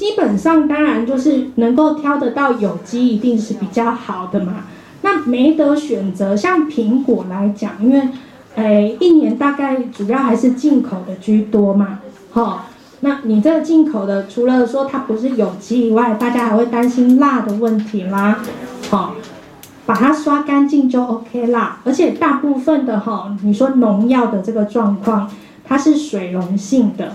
基本上当然就是能够挑得到有机，一定是比较好的嘛。那没得选择，像苹果来讲，因为，诶，一年大概主要还是进口的居多嘛，好，那你这个进口的，除了说它不是有机以外，大家还会担心辣的问题啦，好，把它刷干净就 OK 啦。而且大部分的哈，你说农药的这个状况，它是水溶性的，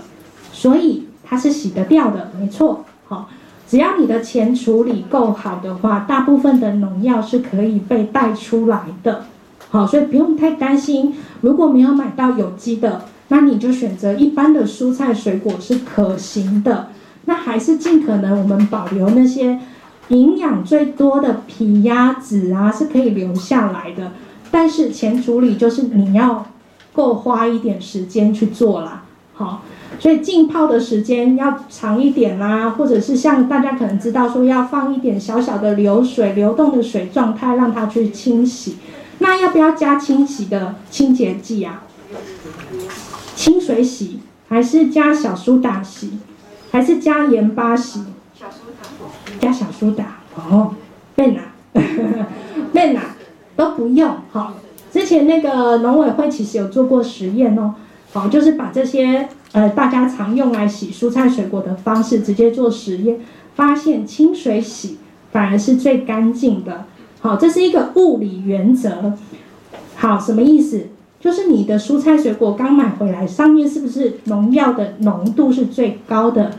所以。它是洗得掉的，没错，好，只要你的前处理够好的话，大部分的农药是可以被带出来的，好，所以不用太担心。如果没有买到有机的，那你就选择一般的蔬菜水果是可行的。那还是尽可能我们保留那些营养最多的皮呀、籽啊，是可以留下来的。但是前处理就是你要够花一点时间去做啦，好。所以浸泡的时间要长一点啦，或者是像大家可能知道说要放一点小小的流水、流动的水状态，让它去清洗。那要不要加清洗的清洁剂啊？清水洗还是加小苏打洗，还是加盐巴洗？小苏打。加小苏打哦，贝娜，贝娜都不用。好，之前那个农委会其实有做过实验哦，好，就是把这些。呃，大家常用来洗蔬菜水果的方式，直接做实验，发现清水洗反而是最干净的。好，这是一个物理原则。好，什么意思？就是你的蔬菜水果刚买回来，上面是不是农药的浓度是最高的？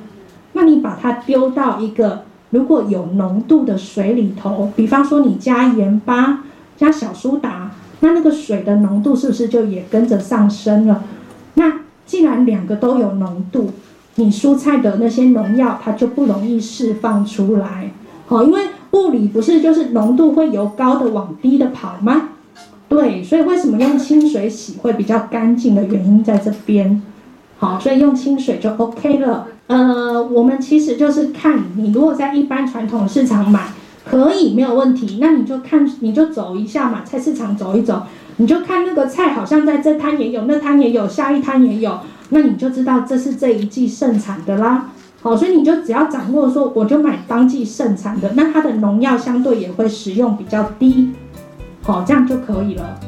那你把它丢到一个如果有浓度的水里头，比方说你加盐巴、加小苏打，那那个水的浓度是不是就也跟着上升了？那既然两个都有浓度，你蔬菜的那些农药它就不容易释放出来，好，因为物理不是就是浓度会由高的往低的跑吗？对，所以为什么用清水洗会比较干净的原因在这边，好，所以用清水就 OK 了。呃，我们其实就是看你如果在一般传统市场买，可以没有问题，那你就看你就走一下嘛，菜市场走一走。你就看那个菜，好像在这摊也有，那摊也有，下一摊也有，那你就知道这是这一季盛产的啦。好，所以你就只要掌握说，我就买当季盛产的，那它的农药相对也会使用比较低，好，这样就可以了。